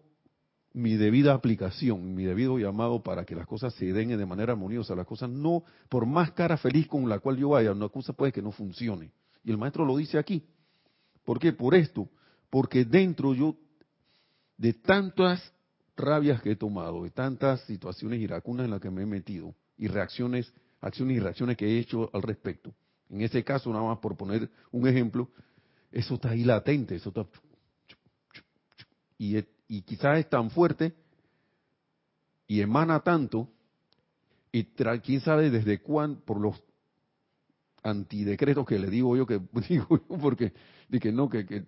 mi debida aplicación, mi debido llamado para que las cosas se den de manera armoniosa, las cosas no, por más cara feliz con la cual yo vaya, una cosa puede que no funcione. Y el maestro lo dice aquí. ¿Por qué? Por esto. Porque dentro yo, de tantas rabias que he tomado, de tantas situaciones iracunas en las que me he metido, y reacciones, acciones y reacciones que he hecho al respecto, en ese caso, nada más por poner un ejemplo, eso está ahí latente, eso está... Y, y quizás es tan fuerte y emana tanto, y quién sabe desde cuándo, por los antidecretos que le digo yo, que digo yo, porque de que no, que, que,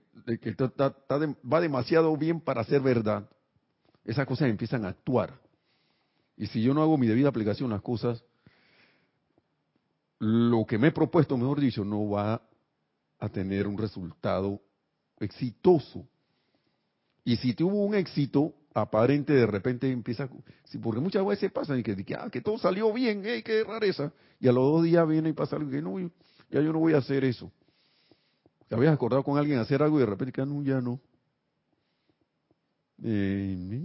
va demasiado bien para ser verdad, esas cosas empiezan a actuar. Y si yo no hago mi debida aplicación las cosas, lo que me he propuesto, mejor dicho, no va a tener un resultado exitoso. Y si tuvo un éxito aparente, de repente empieza, porque muchas veces pasa y que, ah, que todo salió bien, hey, qué rareza, y a los dos días viene y pasa algo que no, ya yo no voy a hacer eso. Te habías acordado con alguien hacer algo y de repente que ah, no, ya no. Eh,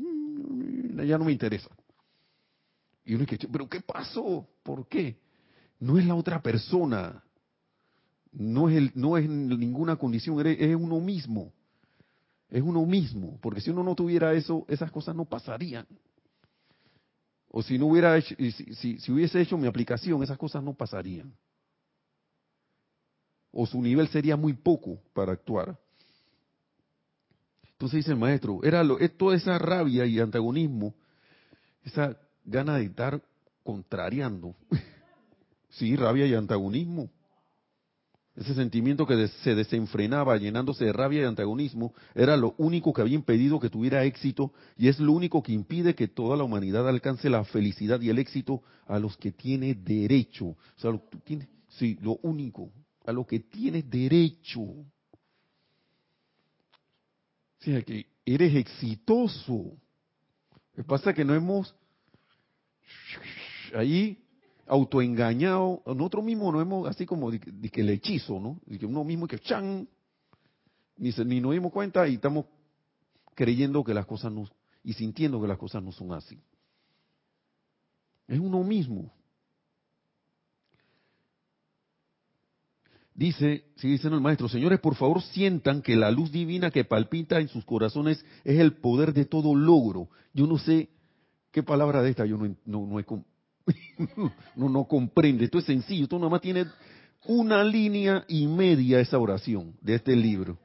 ya no me interesa. Y uno dice, pero ¿qué pasó? ¿Por qué? no es la otra persona, no es, el, no es ninguna condición, es uno mismo. Es uno mismo, porque si uno no tuviera eso, esas cosas no pasarían. O si no hubiera hecho, si, si, hubiese hecho mi aplicación, esas cosas no pasarían. O su nivel sería muy poco para actuar. Entonces dice el maestro, era lo, es toda esa rabia y antagonismo, esa gana de estar contrariando, Sí, rabia y antagonismo. Ese sentimiento que se desenfrenaba llenándose de rabia y antagonismo era lo único que había impedido que tuviera éxito y es lo único que impide que toda la humanidad alcance la felicidad y el éxito a los que tiene derecho. O sea, lo, sí, lo único, a lo que tiene derecho. O sea, que eres exitoso. Lo que pasa es que no hemos ahí autoengañado, nosotros mismos no hemos, así como de, que el hechizo, ¿no? De que uno mismo que chan, ni, ni nos dimos cuenta y estamos creyendo que las cosas no, y sintiendo que las cosas no son así. Es uno mismo. Dice, sigue diciendo el maestro, señores, por favor sientan que la luz divina que palpita en sus corazones es el poder de todo logro. Yo no sé qué palabra de esta yo no, no, no he, no, no comprende. Esto es sencillo. Esto nada más tiene una línea y media esa oración de este libro.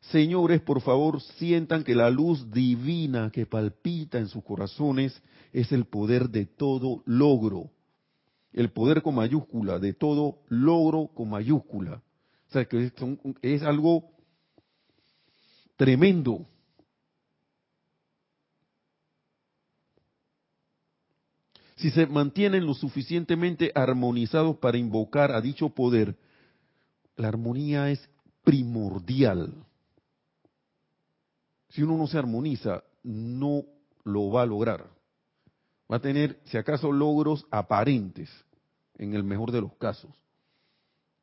Señores, por favor, sientan que la luz divina que palpita en sus corazones es el poder de todo logro. El poder con mayúscula, de todo logro con mayúscula. O sea, que es algo tremendo. Si se mantienen lo suficientemente armonizados para invocar a dicho poder, la armonía es primordial. Si uno no se armoniza, no lo va a lograr. Va a tener, si acaso, logros aparentes, en el mejor de los casos,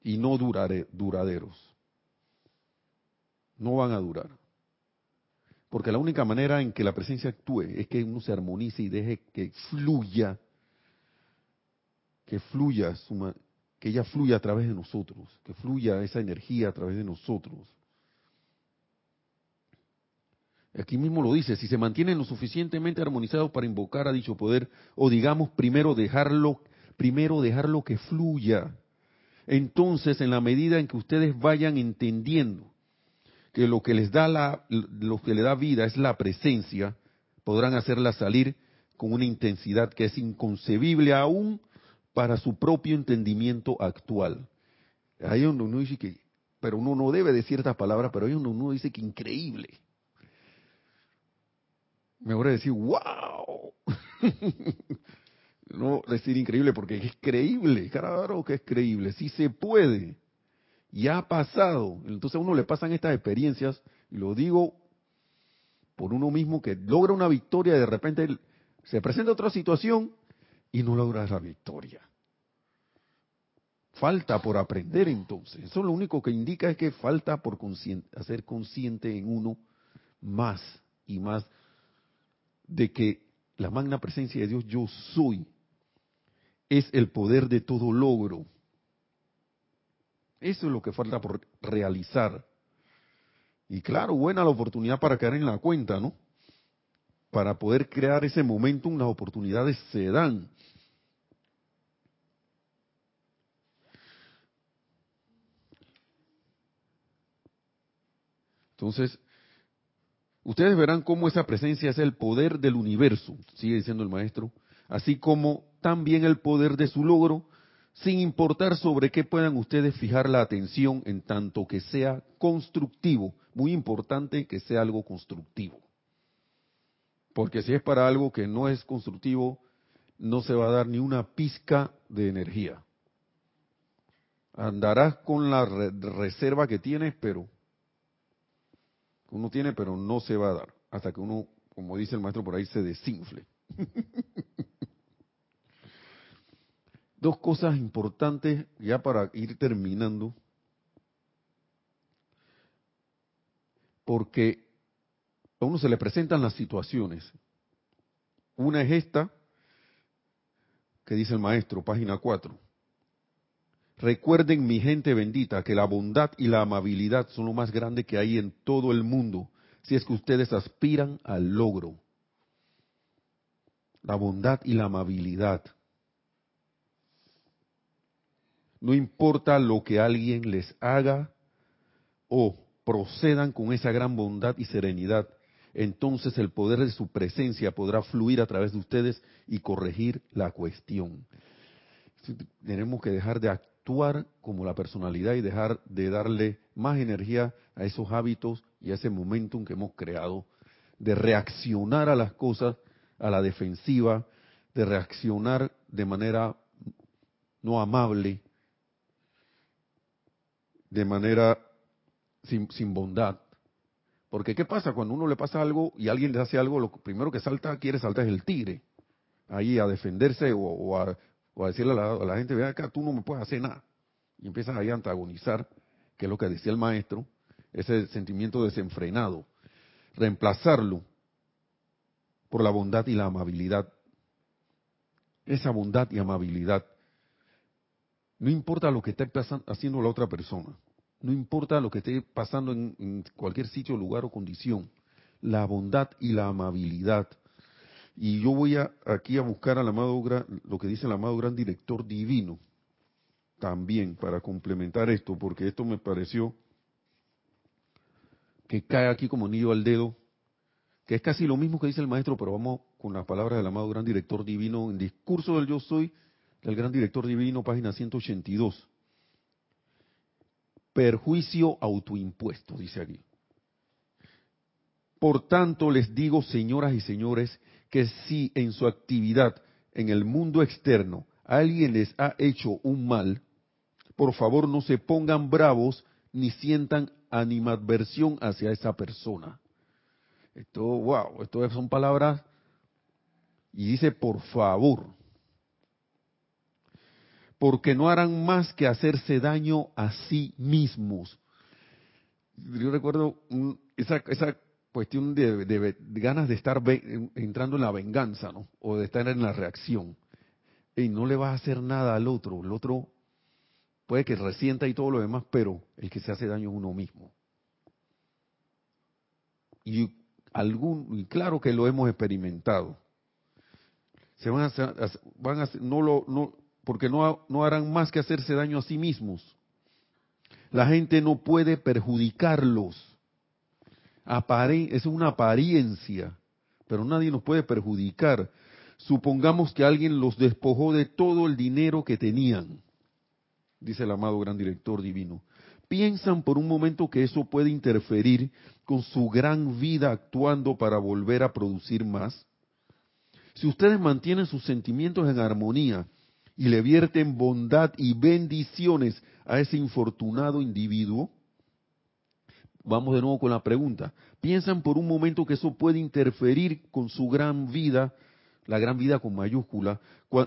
y no duraderos. No van a durar. Porque la única manera en que la presencia actúe es que uno se armonice y deje que fluya que fluya, que ella fluya a través de nosotros, que fluya esa energía a través de nosotros. Aquí mismo lo dice, si se mantienen lo suficientemente armonizados para invocar a dicho poder, o digamos primero dejarlo, primero dejarlo que fluya. Entonces, en la medida en que ustedes vayan entendiendo que lo que les da la, lo que le da vida es la presencia, podrán hacerla salir con una intensidad que es inconcebible aún para su propio entendimiento actual. Hay uno, uno dice que, pero uno no debe de ciertas palabras, pero hay uno, uno dice que increíble. Me a decir, wow. no decir increíble porque es creíble, claro que es creíble, sí se puede. Ya ha pasado. Entonces a uno le pasan estas experiencias, y lo digo por uno mismo que logra una victoria y de repente se presenta otra situación y no logra la victoria. Falta por aprender entonces. Eso lo único que indica es que falta por hacer consciente en uno más y más de que la magna presencia de Dios yo soy es el poder de todo logro. Eso es lo que falta por realizar. Y claro, buena la oportunidad para caer en la cuenta, ¿no? Para poder crear ese momentum, las oportunidades se dan. Entonces, ustedes verán cómo esa presencia es el poder del universo, sigue diciendo el maestro, así como también el poder de su logro, sin importar sobre qué puedan ustedes fijar la atención en tanto que sea constructivo. Muy importante que sea algo constructivo. Porque si es para algo que no es constructivo, no se va a dar ni una pizca de energía. Andarás con la reserva que tienes, pero uno tiene, pero no se va a dar hasta que uno, como dice el maestro por ahí, se desinfle. Dos cosas importantes ya para ir terminando, porque a uno se le presentan las situaciones. Una es esta, que dice el maestro, página 4. Recuerden, mi gente bendita, que la bondad y la amabilidad son lo más grande que hay en todo el mundo, si es que ustedes aspiran al logro. La bondad y la amabilidad. No importa lo que alguien les haga o procedan con esa gran bondad y serenidad, entonces el poder de su presencia podrá fluir a través de ustedes y corregir la cuestión. Tenemos que dejar de actuar como la personalidad y dejar de darle más energía a esos hábitos y a ese momentum que hemos creado, de reaccionar a las cosas a la defensiva, de reaccionar de manera no amable, de manera sin, bondad. Porque ¿qué pasa cuando uno le pasa algo y alguien le hace algo? Lo primero que salta, quiere saltar es el tigre. Ahí a defenderse o, a, decirle a la, gente, vea acá, tú no me puedes hacer nada. Y empiezas ahí a antagonizar, que es lo que decía el maestro, ese sentimiento desenfrenado. Reemplazarlo por la bondad y la amabilidad. Esa bondad y amabilidad no importa lo que esté haciendo la otra persona, no importa lo que esté pasando en, cualquier sitio, lugar o condición, la bondad y la amabilidad. Y yo voy a, aquí a buscar al amado, lo que dice el amado gran director divino, también para complementar esto, porque esto me pareció que cae aquí como nido al dedo, que es casi lo mismo que dice el maestro, pero vamos con las palabras del amado gran director divino en discurso del yo soy, el gran director divino, página 182. Perjuicio autoimpuesto, dice aquí. Por tanto, les digo, señoras y señores, que si en su actividad en el mundo externo alguien les ha hecho un mal, por favor no se pongan bravos ni sientan animadversión hacia esa persona. Esto, wow, esto son palabras y dice por favor porque no harán más que hacerse daño a sí mismos. Yo recuerdo esa, esa cuestión de, ganas de estar entrando en la venganza, ¿no? O de estar en la reacción. Y no le vas a hacer nada al otro. El otro puede que resienta y todo lo demás, pero el que se hace daño es uno mismo. Y algún, claro que lo hemos experimentado. Se van a, van a no lo, no, porque no, no harán más que hacerse daño a sí mismos. La gente no puede perjudicarlos. Es una apariencia, pero nadie nos puede perjudicar. Supongamos que alguien los despojó de todo el dinero que tenían, dice el amado gran director divino. ¿Piensan por un momento que eso puede interferir con su gran vida actuando para volver a producir más? Si ustedes mantienen sus sentimientos en armonía y le vierten bondad y bendiciones a ese infortunado individuo, vamos de nuevo con la pregunta. ¿Piensan por un momento que eso puede interferir con su gran vida la gran vida con mayúscula,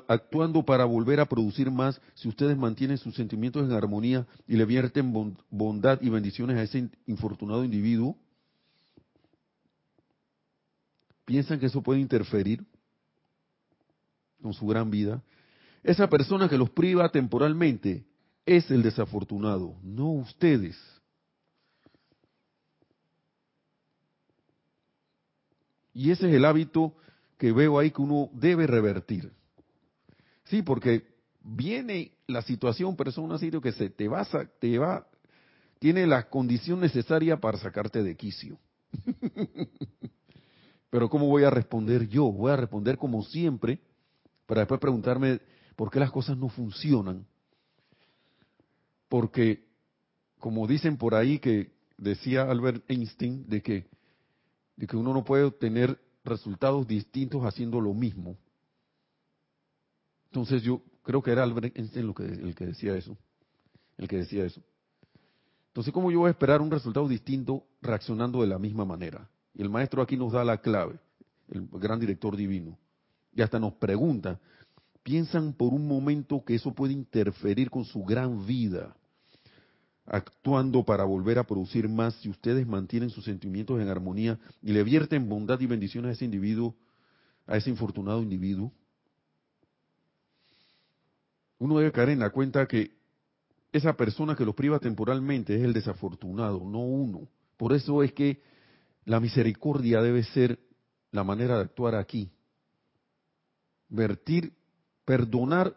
actuando para volver a producir más si ustedes mantienen sus sentimientos en armonía y le vierten bondad y bendiciones a ese infortunado individuo? ¿Piensan que eso puede interferir con su gran vida? Esa persona que los priva temporalmente es el desafortunado, no ustedes. Y ese es el hábito que veo ahí que uno debe revertir. Sí, porque viene la situación, pero es una sitio que se te va, te va, tiene la condición necesaria para sacarte de quicio. pero ¿cómo voy a responder yo? Voy a responder como siempre, para después preguntarme por qué las cosas no funcionan. Porque, como dicen por ahí que decía Albert Einstein, de que, de que uno no puede obtener resultados distintos haciendo lo mismo. Entonces yo creo que era Albert Einstein lo que, el que decía eso. El que decía eso. Entonces, ¿cómo yo voy a esperar un resultado distinto reaccionando de la misma manera? Y el maestro aquí nos da la clave, el gran director divino. Y hasta nos pregunta, ¿piensan por un momento que eso puede interferir con su gran vida? Actuando para volver a producir más si ustedes mantienen sus sentimientos en armonía y le vierten bondad y bendiciones a ese individuo, a ese infortunado individuo? Uno debe caer en la cuenta que esa persona que los priva temporalmente es el desafortunado, no uno. Por eso es que la misericordia debe ser la manera de actuar aquí. Vertir, perdonar,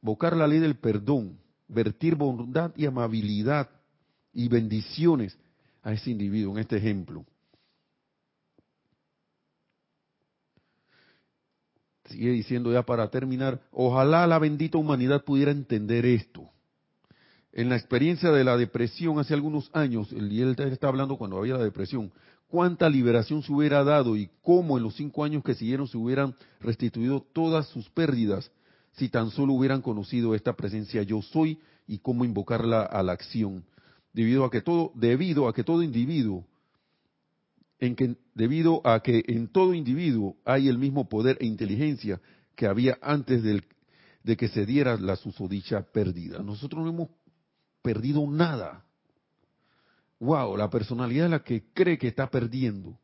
bocar la ley del perdón, vertir bondad y amabilidad y bendiciones a ese individuo en este ejemplo. Sigue diciendo ya para terminar, ojalá la bendita humanidad pudiera entender esto. En la experiencia de la depresión hace algunos años, y él está hablando cuando había la depresión, cuánta liberación se hubiera dado y cómo en los cinco años que siguieron se hubieran restituido todas sus pérdidas si tan solo hubieran conocido esta presencia yo soy y cómo invocarla a la acción, debido a que todo, debido a que todo individuo, en que, debido a que en todo individuo hay el mismo poder e inteligencia que había antes de que se diera la susodicha pérdida. Nosotros no hemos perdido nada. Wow, la personalidad es la que cree que está perdiendo.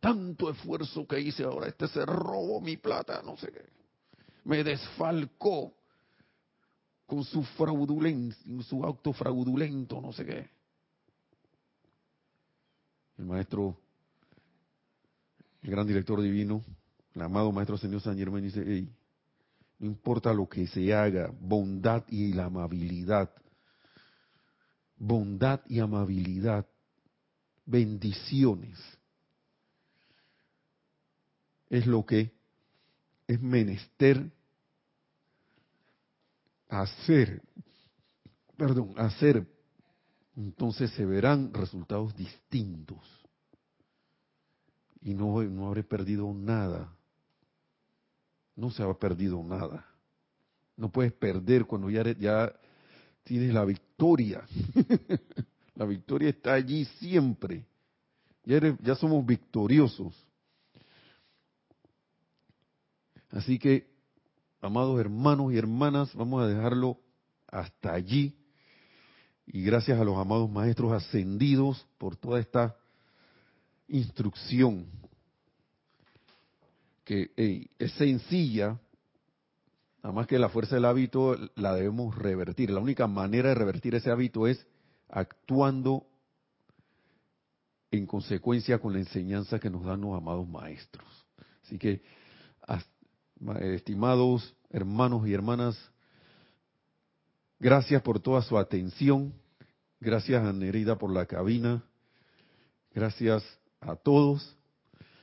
Tanto esfuerzo que hice ahora, este se robó mi plata, no sé qué me desfalcó con su fraudulencia, su acto fraudulento, no sé qué. El maestro, el gran director divino, el amado maestro señor San Germán dice, no importa lo que se haga, bondad y la amabilidad, bondad y amabilidad, bendiciones, es lo que es menester hacer, perdón, hacer, entonces se verán resultados distintos. Y no, no habré perdido nada. No se ha perdido nada. No puedes perder cuando ya, ya tienes la victoria. la victoria está allí siempre. Ya, ya somos victoriosos. Así que, amados hermanos y hermanas, vamos a dejarlo hasta allí. Y gracias a los amados maestros ascendidos por toda esta instrucción que es sencilla, nada más que la fuerza del hábito la debemos revertir. La única manera de revertir ese hábito es actuando en consecuencia con la enseñanza que nos dan los amados maestros. Así que, estimados hermanos y hermanas, gracias por toda su atención. Gracias a Nerida por la cabina. Gracias a todos.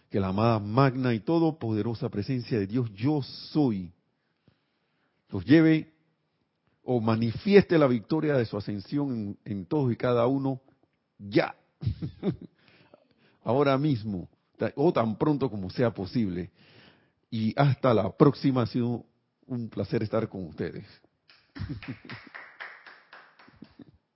Que la amada magna y todopoderosa presencia de Dios, yo soy, los lleve o manifieste la victoria de su ascensión en, todos y cada uno ya, ahora mismo, o tan pronto como sea posible. Y hasta la próxima, ha sido un placer estar con ustedes.